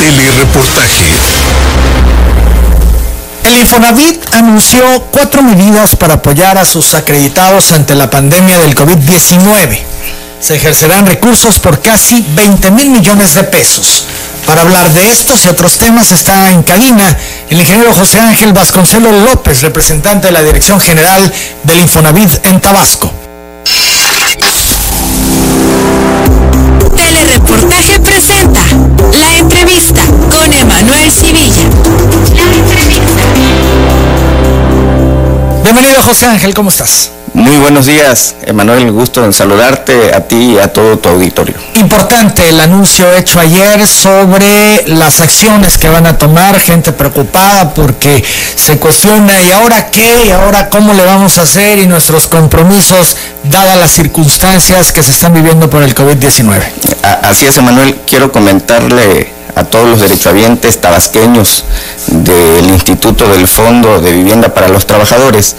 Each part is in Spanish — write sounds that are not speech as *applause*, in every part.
Telereportaje. El Infonavit anunció cuatro medidas para apoyar a sus acreditados ante la pandemia del COVID-19. Se ejercerán recursos por casi 20 mil millones de pesos. Para hablar de estos y otros temas está en cabina el ingeniero José Ángel Vasconcelos López, representante de la Dirección General del Infonavit en Tabasco. Telereportaje presenta la entrevista con Emanuel Civilla. Bienvenido José Ángel, ¿cómo estás? Muy buenos días, Emanuel, gusto en saludarte a ti y a todo tu auditorio. Importante el anuncio hecho ayer sobre las acciones que van a tomar, gente preocupada porque se cuestiona y ahora qué, y ahora cómo le vamos a hacer y nuestros compromisos dadas las circunstancias que se están viviendo por el COVID-19. Así es, Emanuel, quiero comentarle a todos los derechohabientes tabasqueños del Instituto del Fondo de Vivienda para los Trabajadores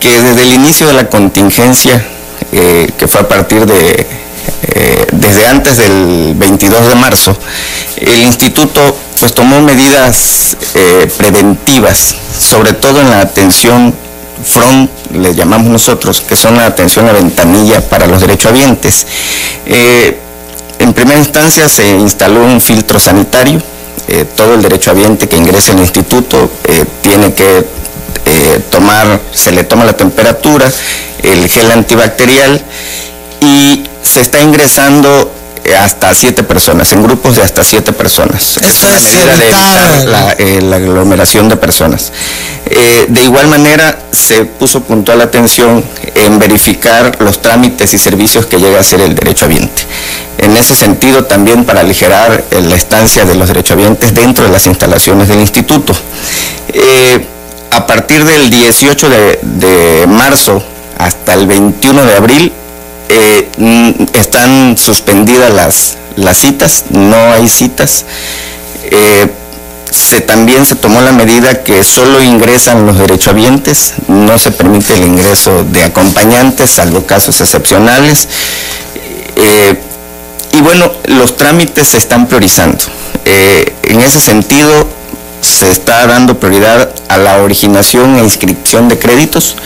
que desde el inicio de la contingencia, eh, que fue a partir de, eh, desde antes del 22 de marzo, el instituto pues tomó medidas eh, preventivas, sobre todo en la atención front, le llamamos nosotros, que son la atención a ventanilla para los derechohabientes. en primera instancia se instaló un filtro sanitario, todo el derechohabiente que ingrese al instituto tiene que eh, tomar, se le toma la temperatura, el gel antibacterial y se está ingresando hasta siete personas, en grupos de hasta siete personas. Eso es, medida de evitar eh, la, aglomeración de personas. Eh, de igual manera, se puso puntual atención en verificar los trámites y servicios que llega a ser el derechohabiente. En ese sentido, también para aligerar la estancia de los derechohabientes dentro de las instalaciones del instituto a partir del 18 de, marzo hasta el 21 de abril eh, mm, están suspendidas las, las citas, no hay citas. Eh, se, también se tomó la medida que solo ingresan los derechohabientes, no se permite el ingreso de acompañantes, salvo casos excepcionales. Eh, y bueno, los trámites se están priorizando. en ese sentido, se está dando prioridad a la originación e inscripción de créditos,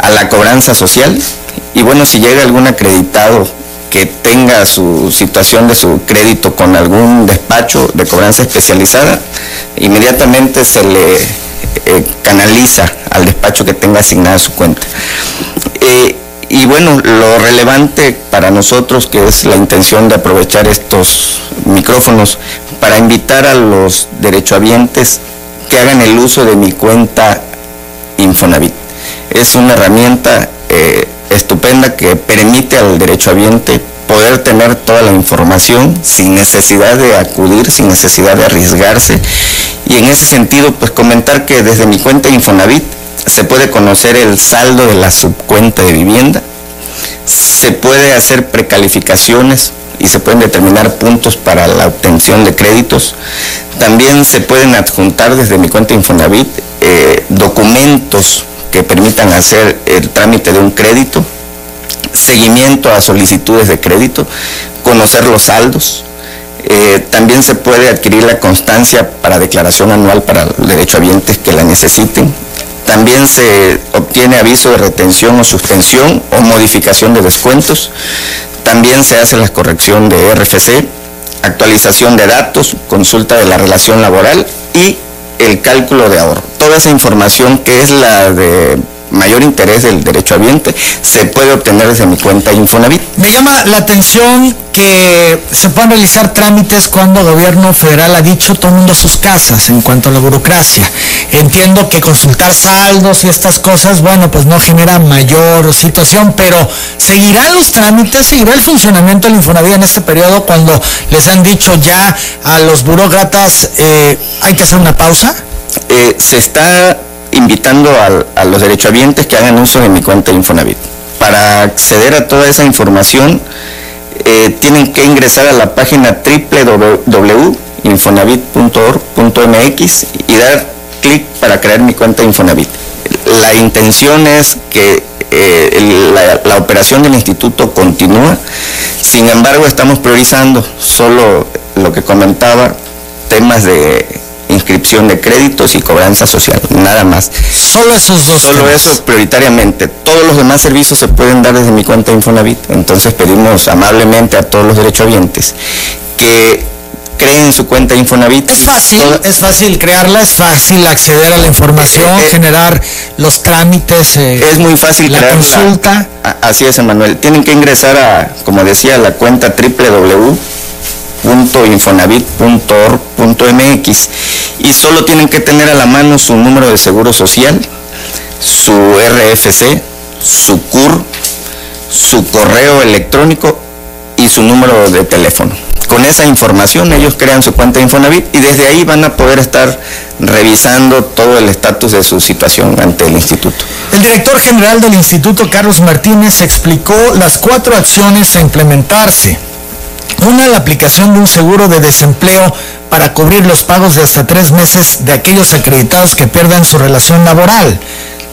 a la cobranza social y bueno, si llega algún acreditado que tenga su situación de su crédito con algún despacho de cobranza especializada, inmediatamente se le eh, canaliza al despacho que tenga asignada su cuenta. Eh, y bueno, lo relevante para nosotros, que es la intención de aprovechar estos micrófonos para invitar a los derechohabientes que hagan el uso de mi cuenta Infonavit. Es una herramienta eh, estupenda que permite al derechohabiente poder tener toda la información sin necesidad de acudir, sin necesidad de arriesgarse. Y en ese sentido, pues comentar que desde mi cuenta Infonavit se puede conocer el saldo de la subcuenta de vivienda, se puede hacer precalificaciones y se pueden determinar puntos para la obtención de créditos. También se pueden adjuntar desde mi cuenta Infonavit eh, documentos que permitan hacer el trámite de un crédito, seguimiento a solicitudes de crédito, conocer los saldos. Eh, también se puede adquirir la constancia para declaración anual para los derechohabientes que la necesiten. También se obtiene aviso de retención o suspensión o modificación de descuentos. También se hace la corrección de RFC, actualización de datos, consulta de la relación laboral y el cálculo de ahorro. Toda esa información que es la de mayor interés del derecho ambiente se puede obtener desde mi cuenta Infonavit. Me llama la atención que se puedan realizar trámites cuando el gobierno federal ha dicho todo el mundo a sus casas en cuanto a la burocracia. Entiendo que consultar saldos y estas cosas, bueno, pues no genera mayor situación, pero ¿seguirán los trámites, seguirá el funcionamiento del Infonavit en este periodo cuando les han dicho ya a los burócratas eh, hay que hacer una pausa? Eh, se está invitando a, los derechohabientes que hagan uso de mi cuenta Infonavit. Para acceder a toda esa información, eh, tienen que ingresar a la página www.infonavit.org.mx y dar clic para crear mi cuenta Infonavit. La intención es que eh, la, la, operación del instituto continúa, sin embargo estamos priorizando solo lo que comentaba, temas de inscripción de créditos y cobranza social, nada más. Solo esos dos. Solo temas. eso prioritariamente. Todos los demás servicios se pueden dar desde mi cuenta Infonavit. Entonces pedimos amablemente a todos los derechohabientes que creen su cuenta Infonavit. Es fácil, Toda- es fácil crearla, es fácil acceder a la información, Eh, eh, generar los trámites, eh, Es muy fácil la consulta. Así es, Emanuel. Tienen que ingresar a, como decía, la cuenta www.infonavit.org.mx y solo tienen que tener a la mano su número de seguro social, su RFC, su CUR, su correo electrónico y su número de teléfono. Con esa información ellos crean su cuenta de Infonavit y desde ahí van a poder estar revisando todo el estatus de su situación ante el instituto. El director general del Instituto, Carlos Martínez, explicó las cuatro acciones a implementarse. Una, la aplicación de un seguro de desempleo para cubrir los pagos de hasta tres meses de aquellos acreditados que pierdan su relación laboral.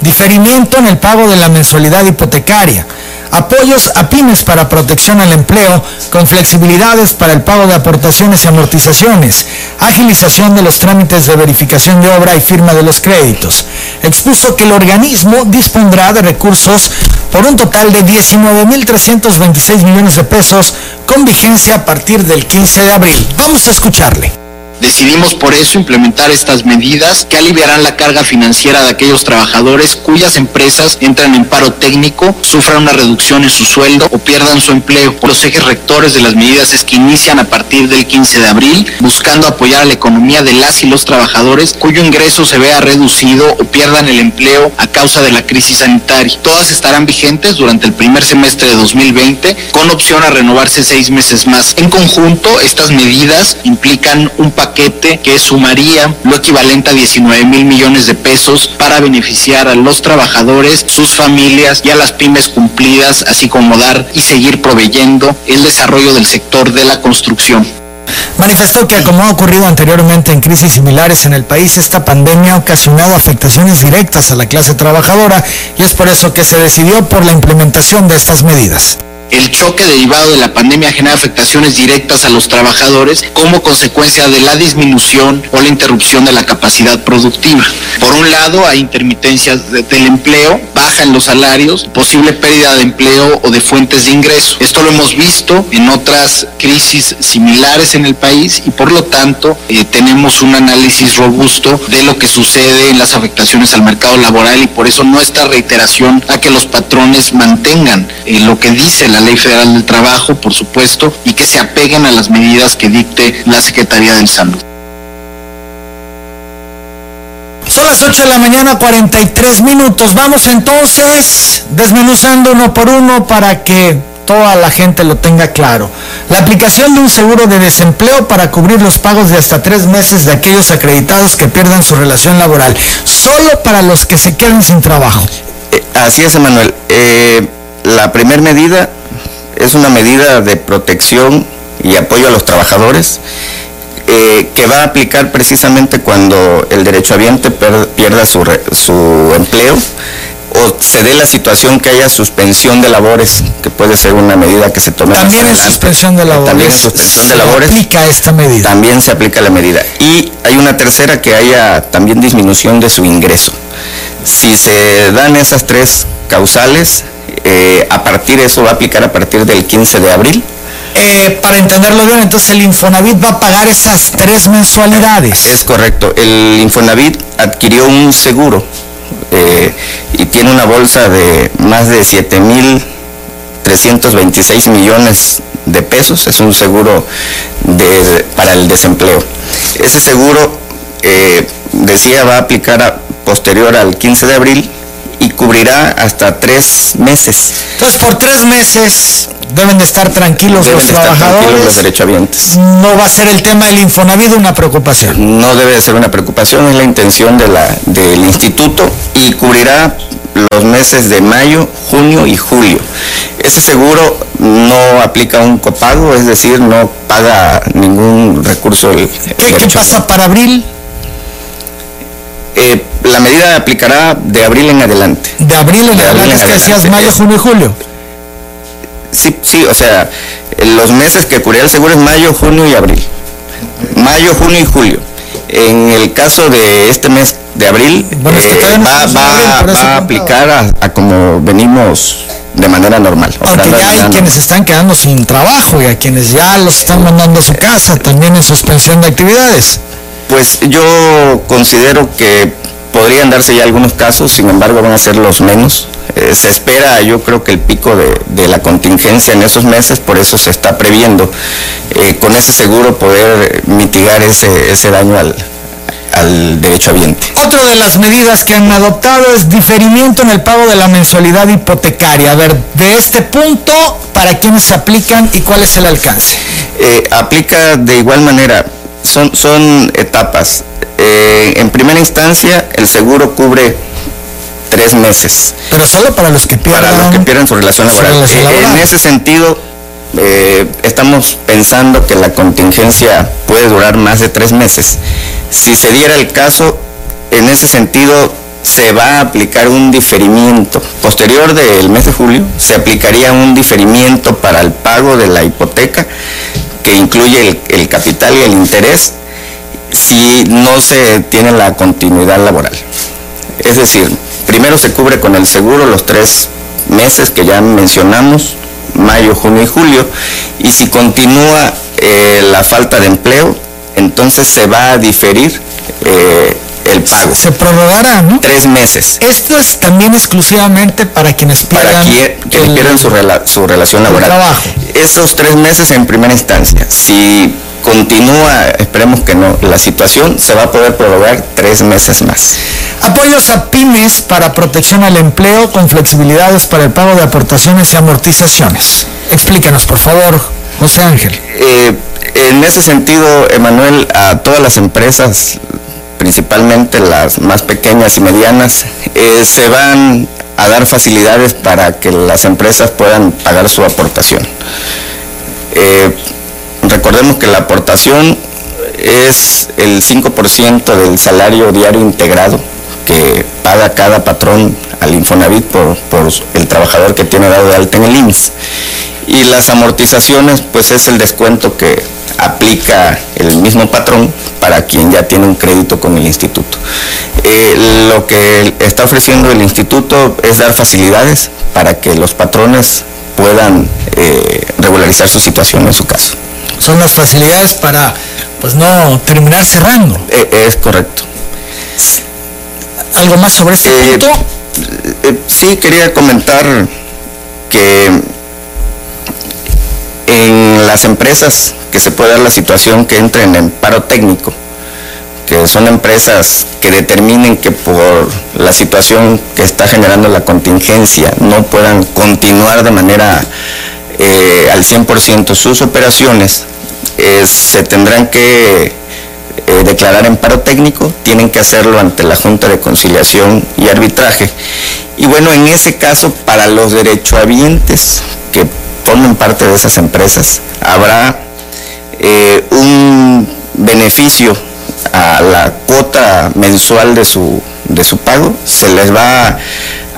Diferimiento en el pago de la mensualidad hipotecaria. Apoyos a pymes para protección al empleo con flexibilidades para el pago de aportaciones y amortizaciones. Agilización de los trámites de verificación de obra y firma de los créditos. Expuso que el organismo dispondrá de recursos por un total de 19.326 millones de pesos con vigencia a partir del 15 de abril. Vamos a escucharle. Decidimos por eso implementar estas medidas que aliviarán la carga financiera de aquellos trabajadores cuyas empresas entran en paro técnico, sufran una reducción en su sueldo o pierdan su empleo. Los ejes rectores de las medidas es que inician a partir del 15 de abril, buscando apoyar a la economía de las y los trabajadores cuyo ingreso se vea reducido o pierdan el empleo a causa de la crisis sanitaria. Todas estarán vigentes durante el primer semestre de 2020 con opción a renovarse seis meses más. En conjunto, estas medidas implican un paquete que sumaría lo equivalente a 19 mil millones de pesos para beneficiar a los trabajadores, sus familias y a las pymes cumplidas, así como dar y seguir proveyendo el desarrollo del sector de la construcción. Manifestó que como ha ocurrido anteriormente en crisis similares en el país, esta pandemia ha ocasionado afectaciones directas a la clase trabajadora y es por eso que se decidió por la implementación de estas medidas. El choque derivado de la pandemia genera afectaciones directas a los trabajadores como consecuencia de la disminución o la interrupción de la capacidad productiva. Por un lado, hay intermitencias de- del empleo, baja en los salarios, posible pérdida de empleo o de fuentes de ingreso. Esto lo hemos visto en otras crisis similares en el país y por lo tanto eh, tenemos un análisis robusto de lo que sucede en las afectaciones al mercado laboral y por eso nuestra reiteración a que los patrones mantengan eh, lo que dice la Ley Federal del Trabajo, por supuesto, y que se apeguen a las medidas que dicte la Secretaría del Salud. Son las 8 de la mañana, 43 minutos. Vamos entonces desmenuzando uno por uno para que toda la gente lo tenga claro. La aplicación de un seguro de desempleo para cubrir los pagos de hasta tres meses de aquellos acreditados que pierdan su relación laboral. Solo para los que se queden sin trabajo. Eh, así es, Emanuel. Eh, la primera medida es una medida de protección y apoyo a los trabajadores eh, que va a aplicar precisamente cuando el derechohabiente pierda su, re- su empleo o se dé la situación que haya suspensión de labores, que puede ser una medida que se tome También adelante. suspensión de labores. También en suspensión de se labores aplica esta medida. también se aplica la medida. Y hay una tercera que haya también disminución de su ingreso. Si se dan esas tres causales, eh, a partir eso va a aplicar a partir del 15 de abril. Eh, para entenderlo bien, entonces el Infonavit va a pagar esas tres mensualidades. Es correcto. El Infonavit adquirió un seguro eh, y tiene una bolsa de más de 7.326 millones de pesos. Es un seguro de- para el desempleo. Ese seguro, eh, decía, va a aplicar a- posterior al 15 de abril y cubrirá hasta tres meses. Entonces, por tres meses deben de estar tranquilos Deben los estar tranquilos los trabajadores. derechohabientes. No va a ser el tema del Infonavit una preocupación. no debe de ser una preocupación, es la intención de la, del instituto y cubrirá los meses de mayo, junio y julio. Ese seguro no aplica un copago, es decir, no paga ningún recurso. el- el ¿Qué, pasa para abril? Eh, la medida aplicará de abril en adelante. De abril en De abril adelante, en es que decías adelante. mayo, junio y julio. Sí, sí, o sea, los meses que cubrirá el seguro es mayo, junio y abril. Mayo, junio y julio. En el caso de este mes de abril, Bueno, es que eh, no va, va- abril, va a aplicar a, a como venimos de manera normal. Aunque ya hay quienes están quedando sin trabajo y a quienes ya los están mandando a su casa, también en suspensión de actividades. Pues yo considero que podrían darse ya algunos casos, sin embargo van a ser los menos. Eh, se espera, yo creo que el pico de, de la contingencia en esos meses, por eso se está previendo eh, con ese seguro poder mitigar ese, ese daño al, al derecho habiente. Otra de las medidas que han adoptado es diferimiento en el pago de la mensualidad hipotecaria. A ver, de este punto, ¿para quiénes se aplican y cuál es el alcance? Eh, aplica de igual manera, son, son etapas. Eh, en primera instancia, el seguro cubre tres meses. Pero solo para los que pierdan. para los que pierden su relación su laboral. relación Eh, laboral. En ese sentido, eh, estamos pensando que la contingencia puede durar más de tres meses. Si se diera el caso, en ese sentido se va a aplicar un diferimiento. Posterior del mes de julio, se aplicaría un diferimiento para el pago de la hipoteca que incluye el, capital y el interés si no se tiene la continuidad laboral. Es decir, primero se cubre con el seguro los tres meses que ya mencionamos, mayo, junio y julio, y si continúa eh, la falta de empleo, entonces se va a diferir eh, el pago. Se prorrogará, ¿no? Tres meses. Esto es también exclusivamente para quienes pierdan. Para quien- que el- pierdan su, rela- su relación el laboral. trabajo. Esos tres meses en primera instancia. Si continúa, esperemos que no, la situación, se va a poder prorrogar tres meses más. Apoyos a pymes para protección al empleo con flexibilidades para el pago de aportaciones y amortizaciones. Explícanos, por favor, José Ángel. Eh, en ese sentido, Emanuel, a todas las empresas, principalmente las más pequeñas y medianas, eh, se van a dar facilidades para que las empresas puedan pagar su aportación. Eh, recordemos que la aportación es el 5% del salario diario integrado que paga cada patrón al Infonavit por, por el trabajador que tiene dado de alta en el IMSS. Y las amortizaciones, pues es el descuento que aplica el mismo patrón para quien ya tiene un crédito con el instituto. Eh, lo que está ofreciendo el instituto es dar facilidades para que los patrones puedan eh, regularizar su situación en su caso. Son las facilidades para, pues no terminar cerrando. Eh, es correcto. ¿Algo más sobre este Eh, punto? Eh, sí, quería comentar que en las empresas que se puede dar la situación que entren en paro técnico, que son empresas que determinen que por la situación que está generando la contingencia no puedan continuar de manera eh, al 100% sus operaciones, eh, se tendrán que eh, declarar en paro técnico, tienen que hacerlo ante la Junta de Conciliación y Arbitraje. Y bueno, en ese caso, para los derechohabientes que formen parte de esas empresas, habrá eh, un beneficio a la cuota mensual de su, de su pago, se les va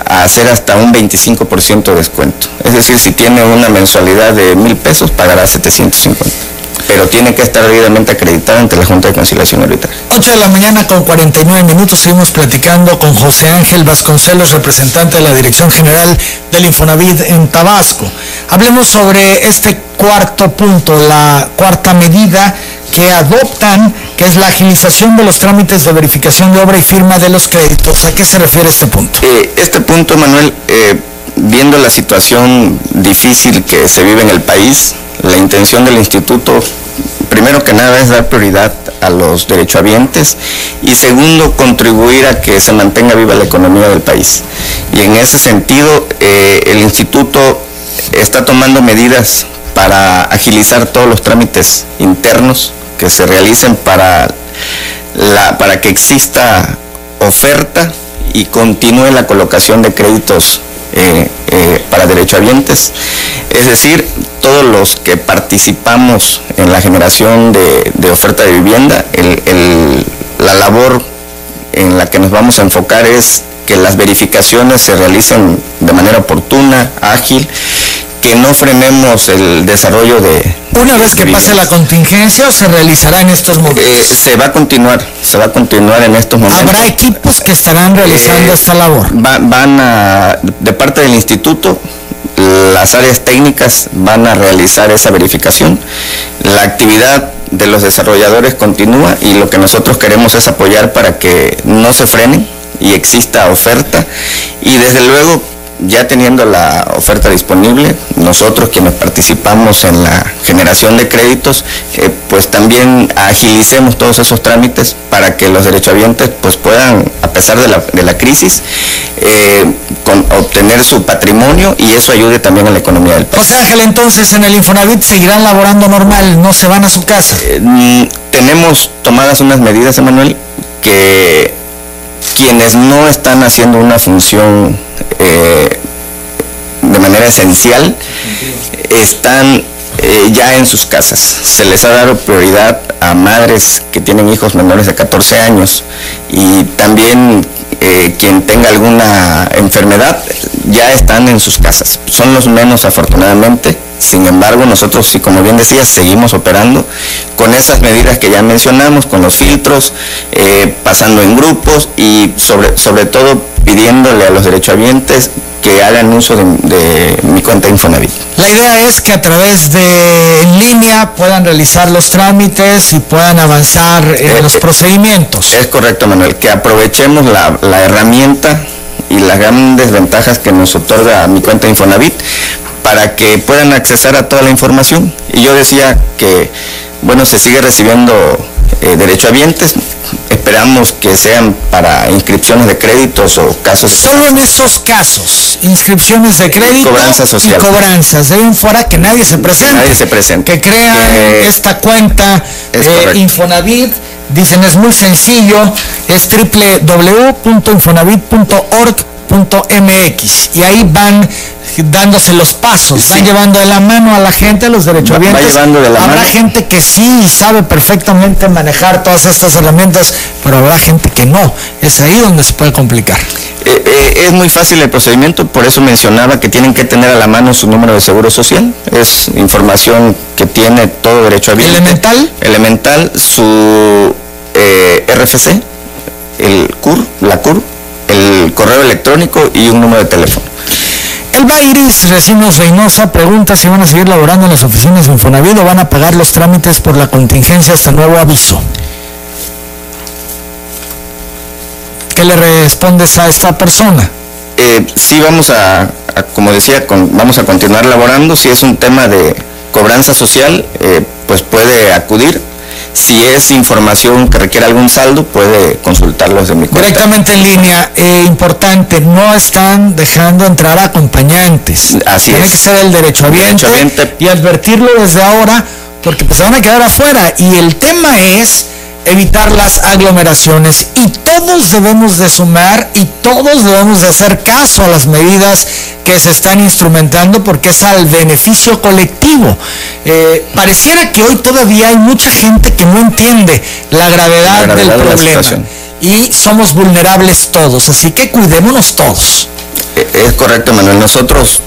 a hacer hasta un 25% de descuento. Es decir, si tiene una mensualidad de mil pesos, pagará 750. Pero tiene que estar debidamente acreditada ante la Junta de Conciliación y Arbitraje. 8 de la mañana con 49 minutos seguimos platicando con José Ángel Vasconcelos, representante de la Dirección General del Infonavit en Tabasco. Hablemos sobre este cuarto punto, la cuarta medida que adoptan, que es la agilización de los trámites de verificación de obra y firma de los créditos. ¿A qué se refiere este punto? Eh, este punto, Manuel, eh, viendo la situación difícil que se vive en el país, la intención del instituto, primero que nada, es dar prioridad a los derechohabientes y segundo, contribuir a que se mantenga viva la economía del país. Y en ese sentido, eh, el instituto está tomando medidas para agilizar todos los trámites internos que se realicen para, que exista oferta y continúe la colocación de créditos eh, eh, para derechohabientes. Es decir, todos los que participamos en la generación de, oferta de vivienda, la labor en la que nos vamos a enfocar es que las verificaciones se realicen de manera oportuna, ágil, que no frenemos el desarrollo de, Una vez que pase la contingencia o se realizará en estos momentos. Eh, se va a continuar, se va a continuar en estos momentos. Habrá equipos que estarán realizando Eh, esta labor. va- van a, de parte del instituto, las áreas técnicas van a realizar esa verificación. La actividad de los desarrolladores continúa y lo que nosotros queremos es apoyar para que no se frenen y exista oferta y desde luego ya teniendo la oferta disponible, nosotros quienes participamos en la generación de créditos, eh, pues también agilicemos todos esos trámites para que los derechohabientes pues puedan, a pesar de la, de la crisis, eh, con- obtener su patrimonio y eso ayude también a la economía del país. José Ángel, entonces en el Infonavit seguirán laborando normal, no se van a su casa. Eh, mm, tenemos tomadas unas medidas, Emanuel, que quienes no están haciendo una función eh, de manera esencial están eh, ya en sus casas. Se les ha dado prioridad a madres que tienen hijos menores de 14 años y también eh, quien tenga alguna enfermedad ya están en sus casas. Son los menos afortunadamente. Sin embargo, nosotros, sí, como bien decía, seguimos operando con esas medidas que ya mencionamos, con los filtros, eh, pasando en grupos y sobre, sobre todo pidiéndole a los derechohabientes que hagan uso de, de mi cuenta Infonavit. La idea es que a través de en línea puedan realizar los trámites y puedan avanzar en Eh, los eh, procedimientos. Es correcto, Manuel, que aprovechemos la, la herramienta y las grandes ventajas que nos otorga mi cuenta Infonavit para que puedan accesar a toda la información. Y yo decía que, bueno, se sigue recibiendo eh, derechohabientes, esperamos que sean para inscripciones de créditos o casos Solo en esos casos, inscripciones de crédito cobranza social. y cobranzas. De ahí en fuera que nadie se presente. Nadie se presente. Que crean Que- esta cuenta Es eh, correcto. Infonavit. Dicen es muy sencillo, es www.infonavit.org.mx y ahí van dándose los pasos, Sí. van llevando de la mano a la gente, a los derechohabientes. Va- de la habrá mano. gente que sí sabe perfectamente manejar todas estas herramientas, pero habrá gente que no. Es ahí donde se puede complicar. Eh, eh, es muy fácil el procedimiento, por eso mencionaba que tienen que tener a la mano su número de seguro social. Es información que tiene todo derecho a ¿Elemental? Elemental, su eh, RFC, el CUR, la CUR, el correo electrónico y un número de teléfono. Elba Iris Recinos Reynosa pregunta si van a seguir laborando en las oficinas de Infonavit o van a pagar los trámites por la contingencia hasta nuevo aviso. ¿Qué le respondes a esta persona? Eh, sí vamos a, como decía, vamos a continuar laborando. Si es un tema de cobranza social, eh, pues puede acudir. Si es información que requiere algún saldo, puede consultarlos de mi cuenta. Directamente en línea, eh, importante, no están dejando entrar acompañantes. Así Tiene es. que ser el derechohabiente, Derechohabiente. y advertirlo desde ahora, porque pues se van a quedar afuera. Y el tema es evitar las aglomeraciones y todos debemos de sumar y todos debemos de hacer caso a las medidas que se están instrumentando porque es al beneficio colectivo. Eh, pareciera que hoy todavía hay mucha gente que no entiende la gravedad, La gravedad del de problema y somos vulnerables todos, así que cuidémonos todos. Eh, Es correcto, Manuel. Nosotros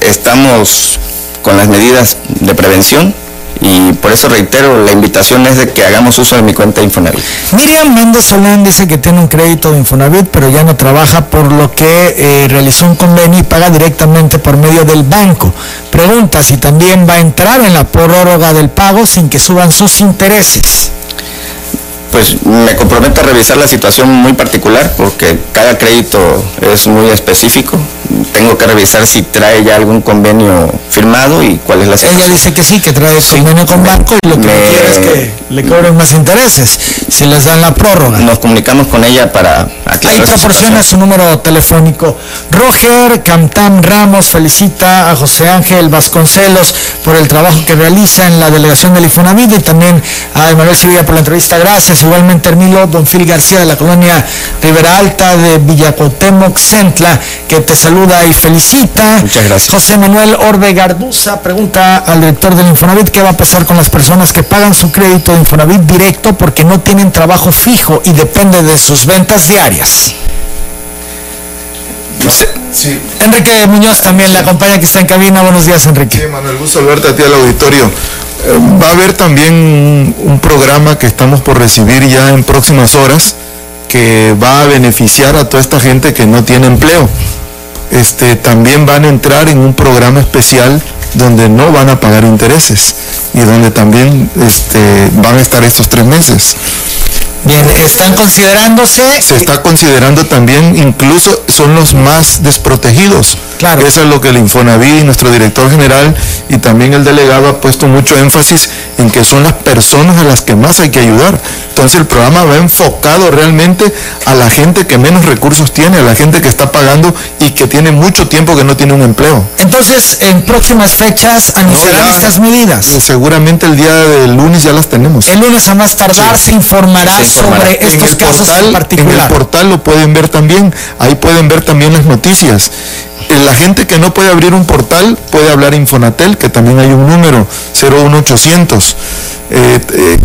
estamos con las medidas de prevención y por eso reitero, la invitación es de que hagamos uso de mi cuenta Infonavit. Miriam Méndez Solán dice que tiene un crédito de Infonavit, pero ya no trabaja por lo que eh, realizó un convenio y paga directamente por medio del banco. Pregunta si también va a entrar en la prórroga del pago sin que suban sus intereses. Pues me comprometo a revisar la situación muy particular porque cada crédito es muy específico. Tengo que revisar si trae ya algún convenio firmado y cuál es la Ella situación. dice que sí, que trae convenio con banco y lo que Me- quiere es que le cobren más intereses si les dan la prórroga. Nos comunicamos con ella para aclarar Ahí proporciona su número telefónico. Roger Camtam Ramos felicita a José Ángel Vasconcelos por el trabajo que realiza en la delegación del Infonavit y también a Emanuel Sevilla por la entrevista. Gracias. Igualmente Hermilo Don Phil García de la colonia Rivera Alta de Villacotemoc, Centla, que te saluda y felicita. Muchas gracias. José Manuel Orbe Garduza pregunta al director del Infonavit qué va a pasar con las personas que pagan su crédito de Infonavit directo porque no tienen trabajo fijo y depende de sus ventas diarias. Sí, Enrique Muñoz también le acompaña que está en cabina. Buenos días, sí, Enrique. Manuel, gusto verte a ti al auditorio. Va a haber también un programa que estamos por recibir ya en próximas horas que va a beneficiar a toda esta gente que no tiene empleo. Este, también van a entrar en un programa especial donde no van a pagar intereses y donde también este, van a estar estos tres meses. Bien, están considerándose. Se está considerando también, incluso son los más desprotegidos. Claro. Eso es lo que el Infonavit, nuestro director general y también el delegado ha puesto mucho énfasis en que son las personas a las que más hay que ayudar. Entonces el programa va enfocado realmente a la gente que menos recursos tiene, a la gente que está pagando y que tiene mucho tiempo que no tiene un empleo. Entonces, en próximas fechas anunciarán estas medidas. Seguramente el día del lunes ya las tenemos. El lunes a más tardar se informará sobre estos casos en particular. En el portal lo pueden ver también, ahí pueden ver también las noticias. La gente que no puede abrir un portal puede hablar Infonatel, que también hay un número, 01800. Eh, eh,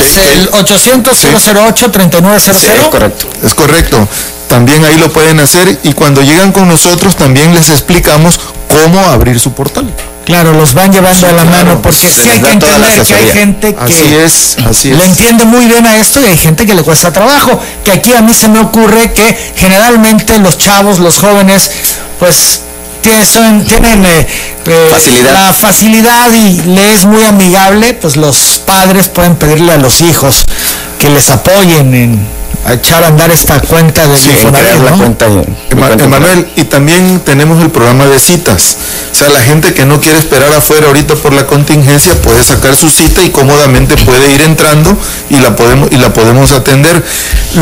es el 800 008 3900 es correcto. Es correcto. También ahí lo pueden hacer y cuando llegan con nosotros también les explicamos cómo abrir su portal Claro, los van llevando a la mano, porque sí hay que entender que hay gente que así es, así le entiende muy bien a esto y hay gente que le cuesta trabajo. Que aquí a mí se me ocurre que generalmente los chavos, los jóvenes, pues tienen, tienen eh, eh, la facilidad y le es muy amigable, pues los padres pueden pedirle a los hijos que les apoyen en a echar a andar esta cuenta de sí, la cuenta, Emanuel, y también tenemos el programa de citas. O sea, la gente que no quiere esperar afuera ahorita por la contingencia puede sacar su cita y cómodamente puede ir entrando y la podemos y la podemos atender.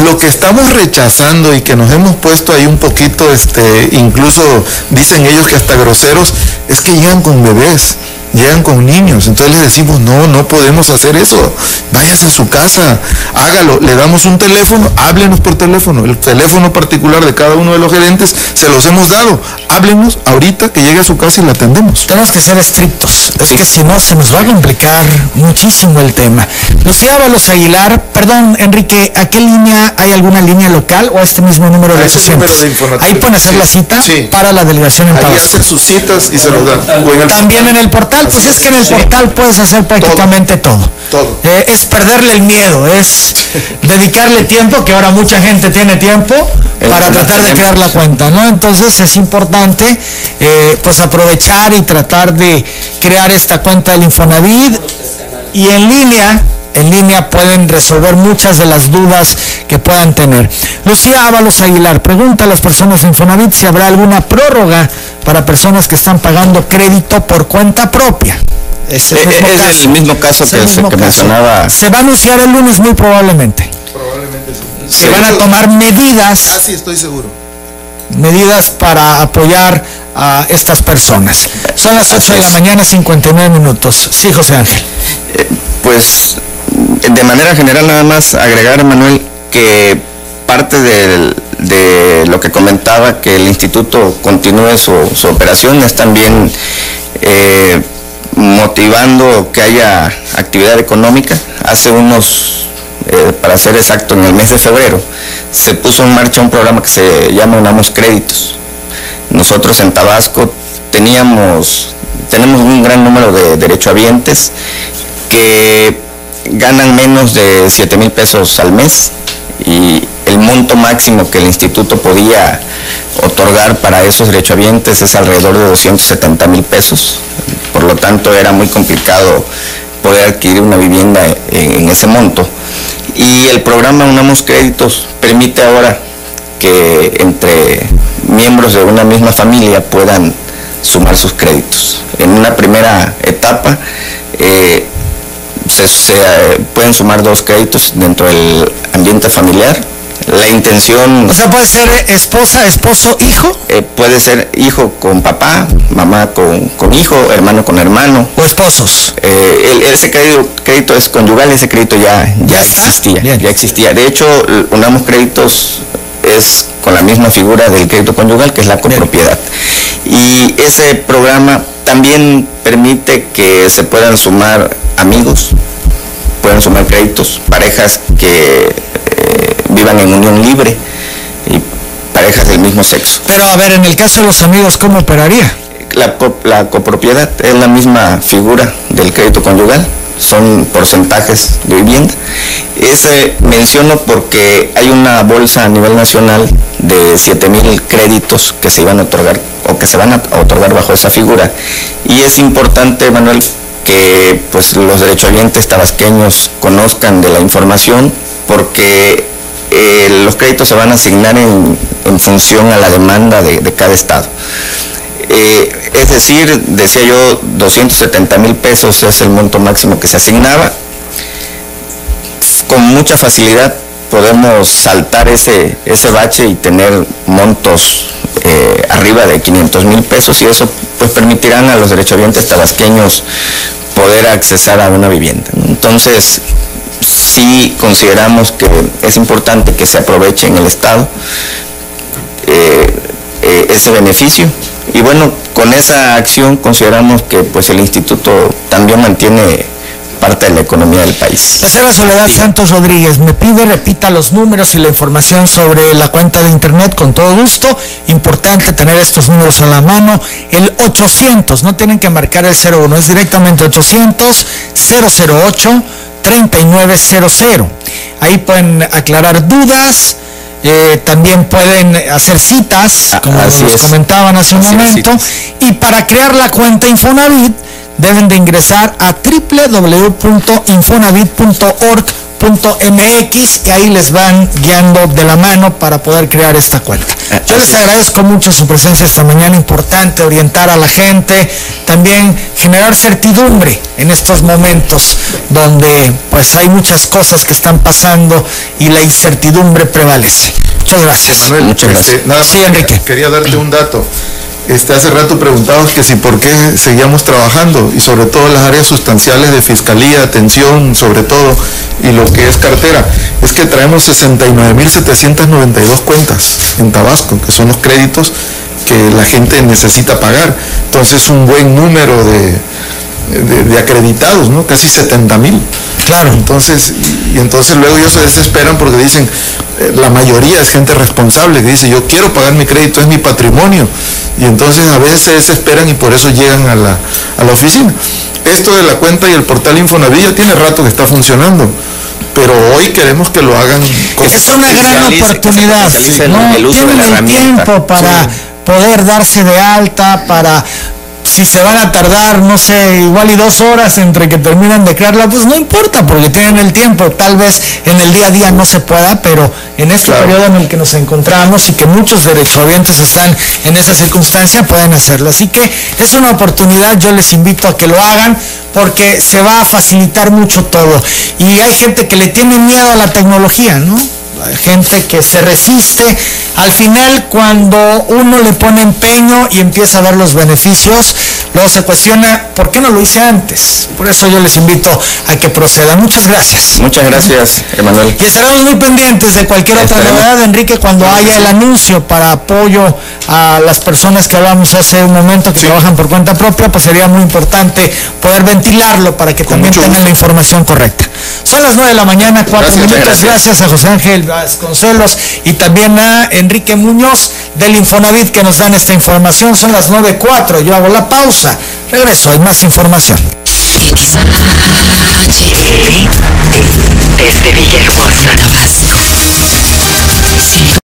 Lo que estamos rechazando y que nos hemos puesto ahí un poquito este incluso dicen ellos que hasta groseros es que llegan con bebés llegan con niños. Entonces les decimos, no, no podemos hacer eso. Váyase a su casa, hágalo. Le damos un teléfono, háblenos por teléfono. El teléfono particular de cada uno de los gerentes se los hemos dado. Háblenos ahorita que llegue a su casa y la atendemos. Tenemos que ser estrictos. Es que si no, se nos va a complicar muchísimo el tema. Lucía Ábalos Aguilar, perdón, Enrique, ¿a qué línea hay alguna línea local o a este mismo número de Ahí pueden hacer la cita para la delegación en Ahí hacen sus citas y se los dan. También en el portal pues es que en el portal puedes hacer prácticamente todo. Eh, es perderle el miedo, es *laughs* dedicarle tiempo, que ahora mucha gente tiene tiempo para tratar de crear la cuenta, ¿no? Entonces es importante eh, pues aprovechar y tratar de crear esta cuenta del Infonavit y en línea en línea pueden resolver muchas de las dudas que puedan tener. Lucía Ábalos Aguilar pregunta a las personas de Infonavit si habrá alguna prórroga para personas que están pagando crédito por cuenta propia. Es el eh, mismo, caso. El mismo caso que, se, mencionaba. Se va a anunciar el lunes muy probablemente. Probablemente sí. Se van a tomar medidas. Ah, sí, estoy seguro. Medidas para apoyar a estas personas. Son las 8 de la mañana, 59 minutos. Sí, José Ángel. Eh, pues de manera general nada más agregar, Manuel, que parte de lo que comentaba, que el instituto continúe su, operación, es también eh, motivando que haya actividad económica. Hace unos, eh, para ser exacto, en el mes de febrero, se puso en marcha un programa que se llama Unamos Créditos. Nosotros en Tabasco teníamos, tenemos un gran número de derechohabientes que ganan menos de 7 mil pesos al mes y el monto máximo que el instituto podía otorgar para esos derechohabientes es alrededor de 270 mil pesos. Por lo tanto, era muy complicado poder adquirir una vivienda en, ese monto. Y el programa Unamos Créditos permite ahora que entre miembros de una misma familia puedan sumar sus créditos. En una primera etapa, eh, se, eh, pueden sumar dos créditos dentro del ambiente familiar. La intención... O sea, puede ser esposa, esposo, hijo. Eh, puede ser hijo con papá, mamá con, con, hijo, hermano con hermano. O esposos. Eh, ese crédito, crédito, es conyugal, ese crédito ya, ya, existía. Ya existía. De hecho, unamos créditos es con la misma figura del crédito conyugal, que es la copropiedad. Y ese programa también permite que se puedan sumar amigos, pueden sumar créditos, parejas que eh, vivan en unión libre y parejas del mismo sexo. Pero a ver, en el caso de los amigos, ¿cómo operaría? la, copropiedad es la misma figura del crédito conyugal, son porcentajes de vivienda. Ese menciono porque hay una bolsa a nivel nacional de 7 mil créditos que se iban a otorgar o que se van a otorgar bajo esa figura. Y es importante, Manuel, que pues los derechohabientes tabasqueños conozcan de la información porque eh, los créditos se van a asignar en, función a la demanda de, cada estado. Eh, es decir, decía yo, 270 mil pesos es el monto máximo que se asignaba. Con mucha facilidad podemos saltar ese, ese bache y tener montos eh, arriba de 500 mil pesos y eso pues permitirán a los derechohabientes tabasqueños poder accesar a una vivienda. Entonces, sí consideramos que es importante que se aproveche en el Estado eh, eh, ese beneficio y bueno, con esa acción consideramos que pues el instituto también mantiene parte de la economía del país. La señora Soledad Santos Rodríguez me pide repita los números y la información sobre la cuenta de internet con todo gusto. Importante tener estos números a la mano. El 800, no tienen que marcar el 01, es directamente 800 008 3900. Ahí pueden aclarar dudas. Eh, también pueden hacer citas, como les comentaban hace un momento, y para crear la cuenta Infonavit deben de ingresar a www.infonavit.org.mx y ahí les van guiando de la mano para poder crear esta cuenta. Ah, Yo les agradezco mucho su presencia esta mañana, importante orientar a la gente, también generar certidumbre en estos momentos donde pues hay muchas cosas que están pasando y la incertidumbre prevalece. Muchas gracias. Muchas gracias. Este, sí, Enrique. Quería darte un dato. Este, hace rato preguntabas que si por qué seguíamos trabajando y sobre todo las áreas sustanciales de fiscalía, atención, sobre todo, y lo que es cartera. Es que traemos 69.792 cuentas en Tabasco, que son los créditos que la gente necesita pagar. Entonces un buen número de, de, acreditados, ¿no? Casi 70 mil. Claro. Entonces, y, entonces luego ellos se desesperan porque dicen, eh, la mayoría es gente responsable que dice, yo quiero pagar mi crédito, es mi patrimonio. Y entonces a veces se desesperan y por eso llegan a la, a la oficina. Esto de la cuenta y el portal Infonavilla tiene rato que está tiene pero hoy queremos que lo hagan es una gran oportunidad no tienen el tiempo para poder darse de alta para si se van a tardar, no sé, igual y dos horas entre que terminan de crearla, pues no importa, porque tienen el tiempo. Tal vez en el día a día no se pueda, pero en este periodo en el que nos encontramos y que muchos derechohabientes están en esa circunstancia, pueden hacerlo. Así que es una oportunidad, yo les invito a que lo hagan, porque se va a facilitar mucho todo. Y hay gente que le tiene miedo a la tecnología, ¿no? Gente que se resiste. Al final, cuando uno le pone empeño y empieza a ver los beneficios, luego se cuestiona, ¿por qué no lo hice antes? Por eso yo les invito a que procedan. Muchas gracias. Muchas gracias, Emanuel. Y estaremos muy pendientes de cualquier otra novedad, Enrique, cuando haya el anuncio para apoyo a las personas que hablamos hace un momento que trabajan por cuenta propia, pues sería muy importante poder ventilarlo para que también tengan la información correcta. Son las 9 de la mañana, cuatro minutos. Gracias. a José Ángel Vasconcelos y también a Enrique Muñoz del Infonavit que nos dan esta información. Son las 9.4. Yo hago la pausa. Regreso, hay más información.